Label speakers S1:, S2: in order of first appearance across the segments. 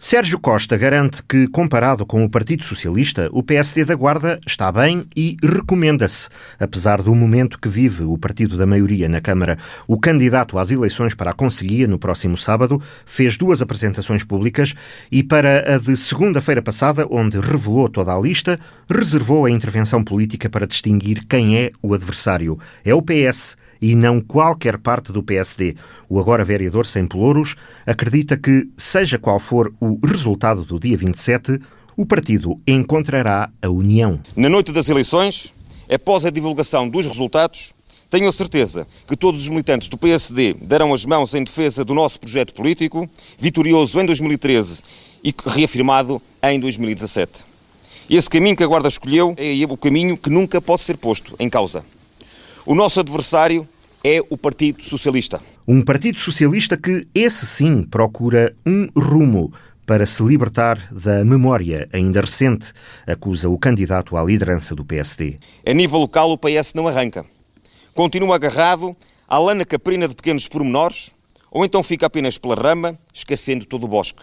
S1: Sérgio Costa garante que, comparado com o Partido Socialista, o PSD da Guarda está bem e recomenda-se. Apesar do momento que vive o partido da maioria na Câmara, o candidato às eleições para a Conselhia no próximo sábado fez duas apresentações públicas e, para a de segunda-feira passada, onde revelou toda a lista, reservou a intervenção política para distinguir quem é o adversário. É o PS e não qualquer parte do PSD. O agora vereador sem pelouros acredita que, seja qual for o resultado do dia 27, o partido encontrará a união.
S2: Na noite das eleições, após a divulgação dos resultados, tenho a certeza que todos os militantes do PSD darão as mãos em defesa do nosso projeto político, vitorioso em 2013 e reafirmado em 2017. Esse caminho que a Guarda escolheu é o caminho que nunca pode ser posto em causa. O nosso adversário é o Partido Socialista.
S1: Um Partido Socialista que, esse sim, procura um rumo para se libertar da memória ainda recente, acusa o candidato à liderança do PSD.
S2: A nível local, o PS não arranca. Continua agarrado à lana caprina de pequenos pormenores, ou então fica apenas pela rama, esquecendo todo o bosque.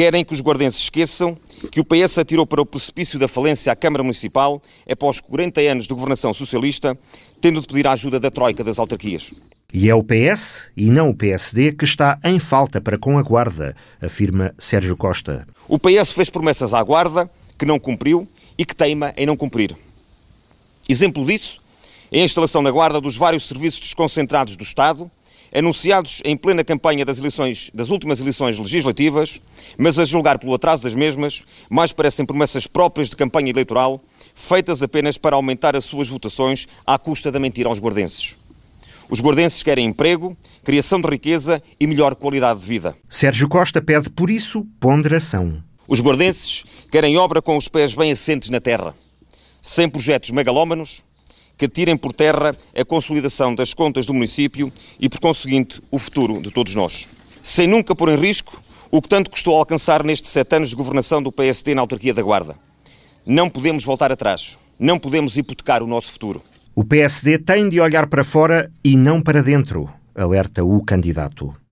S2: Querem que os guardenses esqueçam que o PS atirou para o precipício da falência à Câmara Municipal após 40 anos de governação socialista, tendo de pedir a ajuda da Troika das autarquias.
S1: E é o PS e não o PSD que está em falta para com a Guarda, afirma Sérgio Costa.
S2: O PS fez promessas à Guarda que não cumpriu e que teima em não cumprir. Exemplo disso é a instalação na Guarda dos vários serviços desconcentrados do Estado, anunciados em plena campanha das, eleições, das últimas eleições legislativas, mas a julgar pelo atraso das mesmas, mais parecem promessas próprias de campanha eleitoral, feitas apenas para aumentar as suas votações à custa da mentira aos guardenses. Os guardenses querem emprego, criação de riqueza e melhor qualidade de vida.
S1: Sérgio Costa pede, por isso, ponderação.
S2: Os guardenses querem obra com os pés bem assentes na terra, sem projetos megalómanos, que tirem por terra a consolidação das contas do município e, por conseguinte, o futuro de todos nós. Sem nunca pôr em risco o que tanto custou alcançar nestes sete anos de governação do PSD na autarquia da Guarda. Não podemos voltar atrás. Não podemos hipotecar o nosso futuro.
S1: O PSD tem de olhar para fora e não para dentro, alerta o candidato.